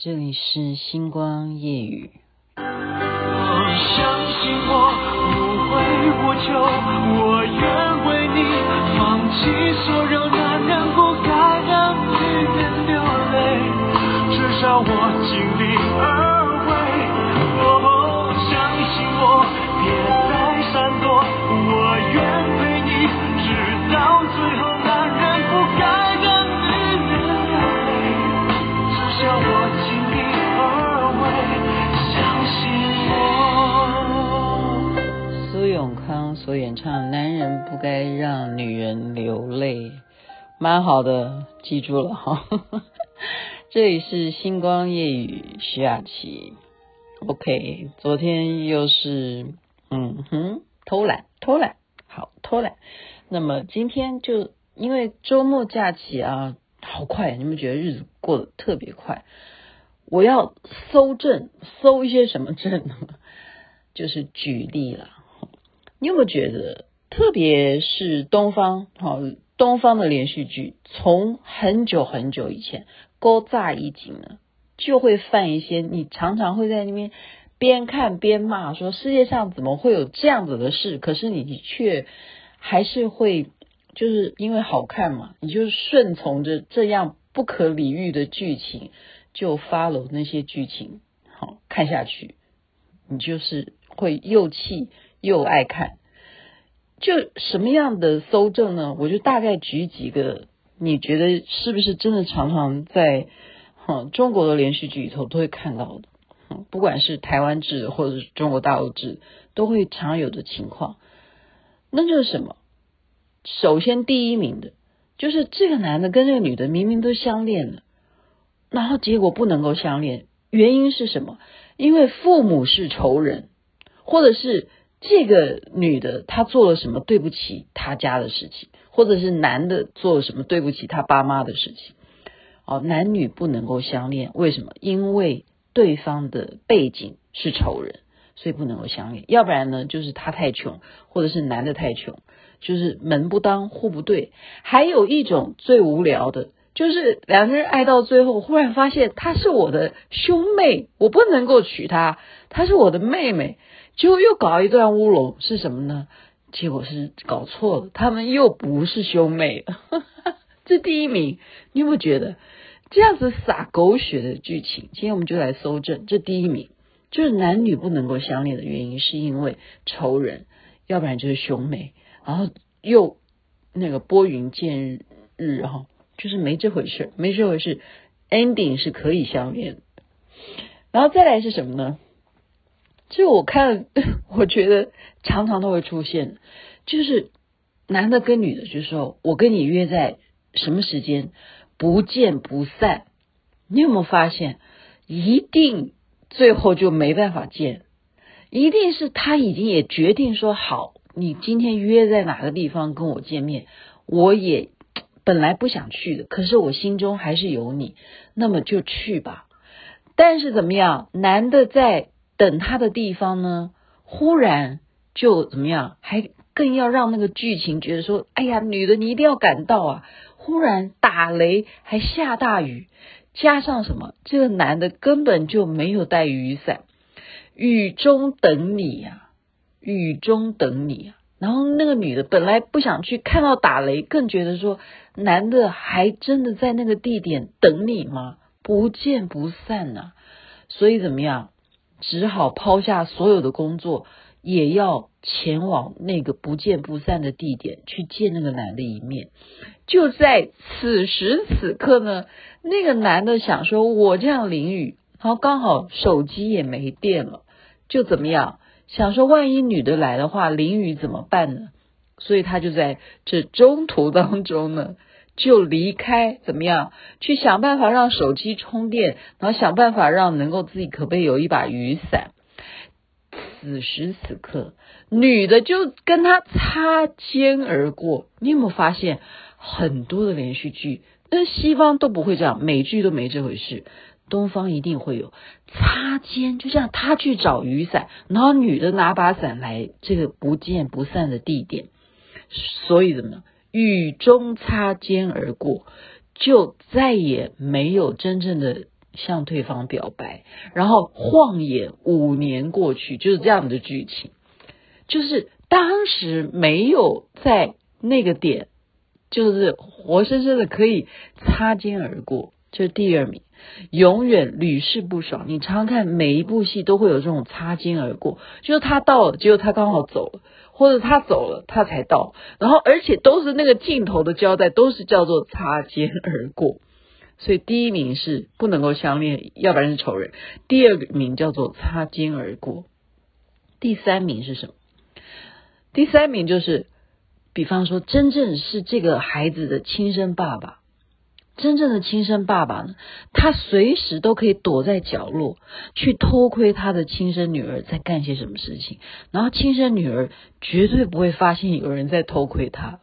这里是星光夜语。相信我，无悔无求，我愿为你放弃所有，男人不该让女人流泪，至少我尽力而所演唱《男人不该让女人流泪》，蛮好的，记住了哈。这里是星光夜雨，徐雅琪。OK，昨天又是嗯哼偷懒偷懒，好偷懒。那么今天就因为周末假期啊，好快，你们觉得日子过得特别快？我要搜证，搜一些什么证呢？就是举例了。你有没有觉得，特别是东方，好，东方的连续剧，从很久很久以前，勾炸一景呢，就会犯一些，你常常会在那边边看边骂，说世界上怎么会有这样子的事？可是你却还是会，就是因为好看嘛，你就顺从着这样不可理喻的剧情，就 follow 那些剧情，好看下去，你就是会又气。又爱看，就什么样的搜证呢？我就大概举几个，你觉得是不是真的常常在哈中国的连续剧里头都会看到的？不管是台湾制或者是中国大陆制，都会常有的情况。那就是什么？首先第一名的就是这个男的跟这个女的明明都相恋了，然后结果不能够相恋，原因是什么？因为父母是仇人，或者是。这个女的她做了什么对不起她家的事情，或者是男的做了什么对不起他爸妈的事情，哦，男女不能够相恋，为什么？因为对方的背景是仇人，所以不能够相恋。要不然呢，就是他太穷，或者是男的太穷，就是门不当户不对。还有一种最无聊的，就是两个人爱到最后，忽然发现他是我的兄妹，我不能够娶她，她是我的妹妹。结果又搞一段乌龙是什么呢？结果是搞错了，他们又不是兄妹了。这第一名，你有没有觉得这样子撒狗血的剧情？今天我们就来搜证，这第一名就是男女不能够相恋的原因，是因为仇人，要不然就是兄妹，然后又那个拨云见日哈，就是没这回事，没这回事，ending 是可以相恋的。然后再来是什么呢？就我看，我觉得常常都会出现，就是男的跟女的，就说我跟你约在什么时间，不见不散。你有没有发现，一定最后就没办法见，一定是他已经也决定说好，你今天约在哪个地方跟我见面，我也本来不想去的，可是我心中还是有你，那么就去吧。但是怎么样，男的在。等他的地方呢，忽然就怎么样，还更要让那个剧情觉得说，哎呀，女的你一定要赶到啊！忽然打雷，还下大雨，加上什么，这个男的根本就没有带雨伞，雨中等你呀，雨中等你啊！然后那个女的本来不想去，看到打雷，更觉得说，男的还真的在那个地点等你吗？不见不散呐！所以怎么样？只好抛下所有的工作，也要前往那个不见不散的地点去见那个男的一面。就在此时此刻呢，那个男的想说：“我这样淋雨，然后刚好手机也没电了，就怎么样？想说万一女的来的话，淋雨怎么办呢？所以他就在这中途当中呢。”就离开，怎么样？去想办法让手机充电，然后想办法让能够自己可不可以有一把雨伞。此时此刻，女的就跟他擦肩而过。你有没有发现很多的连续剧，那西方都不会这样，美剧都没这回事，东方一定会有擦肩，就像他去找雨伞，然后女的拿把伞来这个不见不散的地点。所以怎么？雨中擦肩而过，就再也没有真正的向对方表白，然后晃眼五年过去，就是这样的剧情。就是当时没有在那个点，就是活生生的可以擦肩而过，这是第二名，永远屡试不爽。你常常看每一部戏都会有这种擦肩而过，就是他到了，结果他刚好走了，或者他走了，他才到，然后而且都是那个镜头的交代，都是叫做擦肩而过。所以第一名是不能够相恋，要不然是仇人。第二名叫做擦肩而过。第三名是什么？第三名就是，比方说，真正是这个孩子的亲生爸爸，真正的亲生爸爸呢，他随时都可以躲在角落去偷窥他的亲生女儿在干些什么事情，然后亲生女儿绝对不会发现有人在偷窥他，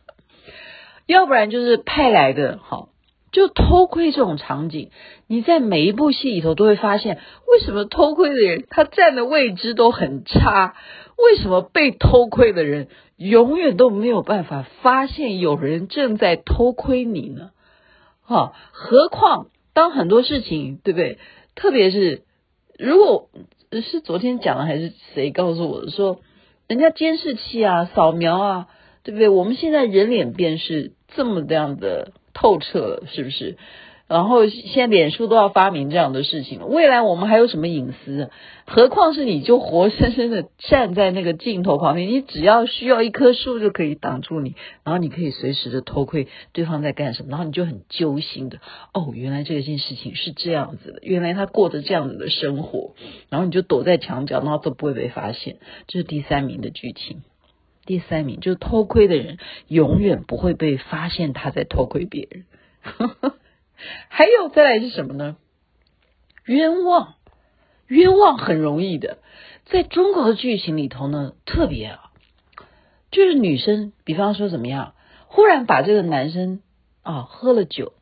要不然就是派来的，好。就偷窥这种场景，你在每一部戏里头都会发现，为什么偷窥的人他站的位置都很差？为什么被偷窥的人永远都没有办法发现有人正在偷窥你呢？哈，何况当很多事情，对不对？特别是如果是昨天讲的，还是谁告诉我的，说人家监视器啊、扫描啊，对不对？我们现在人脸辨识这么这样的。透彻了，是不是？然后现在脸书都要发明这样的事情了，未来我们还有什么隐私？何况是你就活生生的站在那个镜头旁边，你只要需要一棵树就可以挡住你，然后你可以随时的偷窥对方在干什么，然后你就很揪心的哦，原来这件事情是这样子的，原来他过着这样子的生活，然后你就躲在墙角，然后都不会被发现。这是第三名的剧情。第三名就是偷窥的人永远不会被发现他在偷窥别人。还有再来是什么呢？冤枉，冤枉很容易的，在中国的剧情里头呢，特别啊，就是女生，比方说怎么样，忽然把这个男生啊喝了酒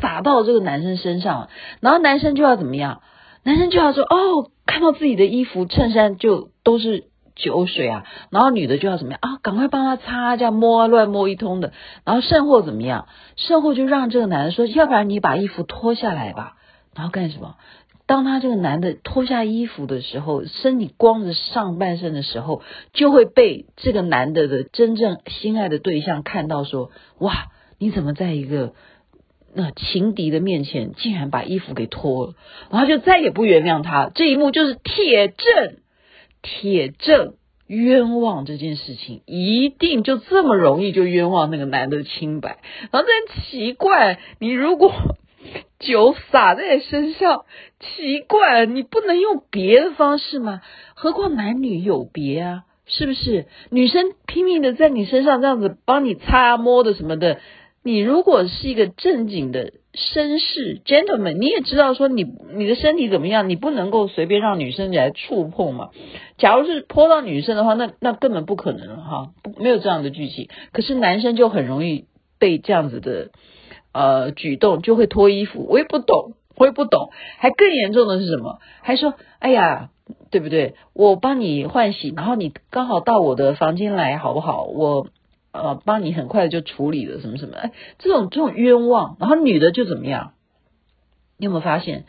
洒到这个男生身上，然后男生就要怎么样？男生就要说哦，看到自己的衣服衬衫就都是。酒水啊，然后女的就要怎么样啊？赶快帮他擦，这样摸啊，乱摸一通的。然后甚或怎么样？甚或就让这个男的说，要不然你把衣服脱下来吧。然后干什么？当他这个男的脱下衣服的时候，身体光着上半身的时候，就会被这个男的的真正心爱的对象看到，说：哇，你怎么在一个那情敌的面前，竟然把衣服给脱了？然后就再也不原谅他。这一幕就是铁证。铁证冤枉这件事情，一定就这么容易就冤枉那个男的清白。然后真奇怪，你如果酒洒在身上，奇怪，你不能用别的方式吗？何况男女有别啊，是不是？女生拼命的在你身上这样子帮你擦摸的什么的，你如果是一个正经的。绅士，gentleman，你也知道说你你的身体怎么样，你不能够随便让女生来触碰嘛。假如是泼到女生的话，那那根本不可能哈，没有这样的剧情。可是男生就很容易被这样子的呃举动就会脱衣服，我也不懂，我也不懂。还更严重的是什么？还说哎呀，对不对？我帮你换洗，然后你刚好到我的房间来，好不好？我。呃，帮你很快就处理了什么什么，哎，这种这种冤枉，然后女的就怎么样？你有没有发现？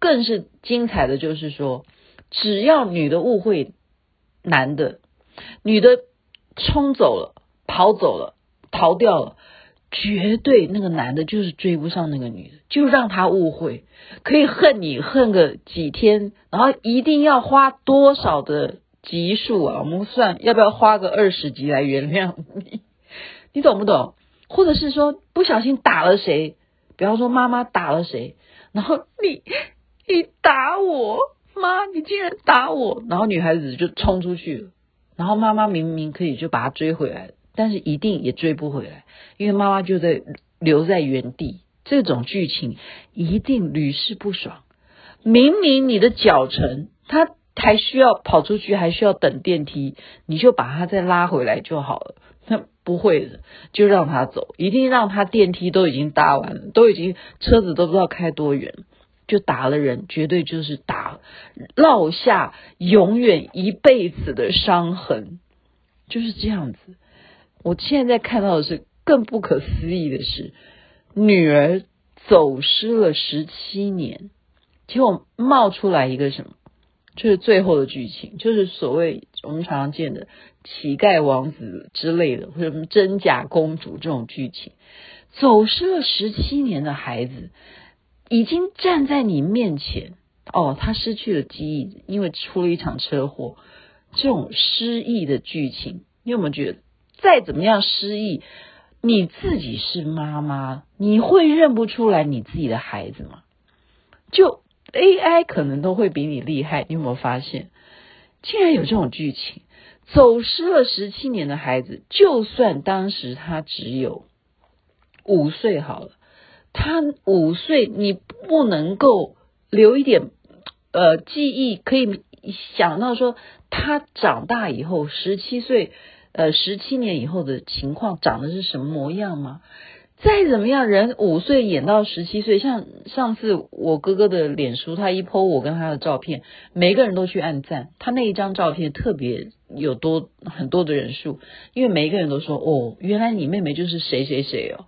更是精彩的就是说，只要女的误会男的，女的冲走了、跑走了、逃掉了，绝对那个男的就是追不上那个女的，就让他误会，可以恨你恨个几天，然后一定要花多少的。集数啊，我们算要不要花个二十集来原谅你？你懂不懂？或者是说不小心打了谁？比方说妈妈打了谁？然后你你打我妈，你竟然打我！然后女孩子就冲出去，然后妈妈明明可以就把她追回来，但是一定也追不回来，因为妈妈就在留在原地。这种剧情一定屡试不爽。明明你的脚程，他。还需要跑出去，还需要等电梯，你就把他再拉回来就好了。那不会的，就让他走，一定让他电梯都已经搭完了，都已经车子都不知道开多远，就打了人，绝对就是打，落下永远一辈子的伤痕，就是这样子。我现在看到的是更不可思议的是，女儿走失了十七年，结果冒出来一个什么？就是最后的剧情，就是所谓我们常常见的乞丐王子之类的，或者什么真假公主这种剧情。走失了十七年的孩子，已经站在你面前。哦，他失去了记忆，因为出了一场车祸。这种失忆的剧情，你有没有觉得，再怎么样失忆，你自己是妈妈，你会认不出来你自己的孩子吗？就 AI 可能都会比你厉害，你有没有发现？竟然有这种剧情，走失了十七年的孩子，就算当时他只有五岁好了，他五岁，你不能够留一点呃记忆，可以想到说他长大以后十七岁，呃十七年以后的情况长得是什么模样吗？再怎么样，人五岁演到十七岁，像上次我哥哥的脸书，他一 po 我跟他的照片，每个人都去按赞，他那一张照片特别有多很多的人数，因为每一个人都说哦，原来你妹妹就是谁谁谁哦，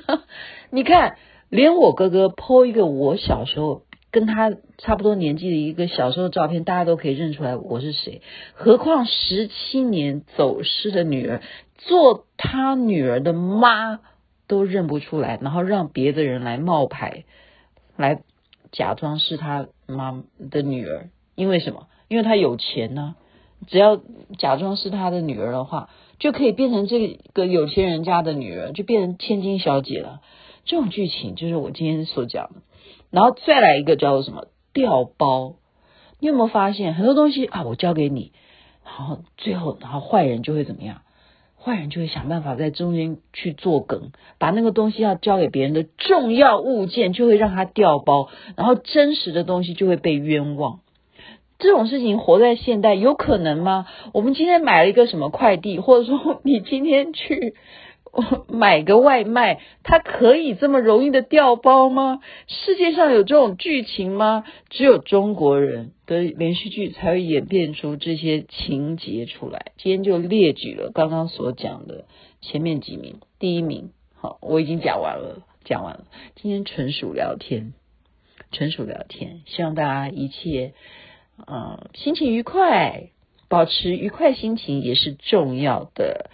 你看，连我哥哥 po 一个我小时候跟他差不多年纪的一个小时候的照片，大家都可以认出来我是谁，何况十七年走失的女儿，做他女儿的妈。都认不出来，然后让别的人来冒牌，来假装是他妈的女儿，因为什么？因为他有钱呢、只要假装是他的女儿的话，就可以变成这个有钱人家的女儿，就变成千金小姐了。这种剧情就是我今天所讲的。然后再来一个叫做什么调包？你有没有发现很多东西啊？我交给你，然后最后，然后坏人就会怎么样？坏人就会想办法在中间去做梗，把那个东西要交给别人的重要物件，就会让他掉包，然后真实的东西就会被冤枉。这种事情活在现代有可能吗？我们今天买了一个什么快递，或者说你今天去。买个外卖，他可以这么容易的掉包吗？世界上有这种剧情吗？只有中国人的连续剧才会演变出这些情节出来。今天就列举了刚刚所讲的前面几名，第一名，好，我已经讲完了，讲完了。今天纯属聊天，纯属聊天，希望大家一切，呃，心情愉快。保持愉快心情也是重要的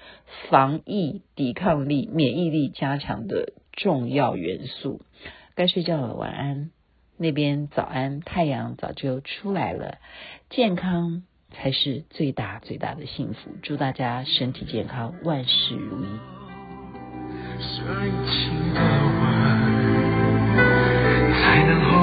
防疫抵抗力、免疫力加强的重要元素。该睡觉了，晚安。那边早安，太阳早就出来了。健康才是最大最大的幸福。祝大家身体健康，万事如意。深情的吻，才能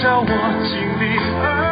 少我经历而。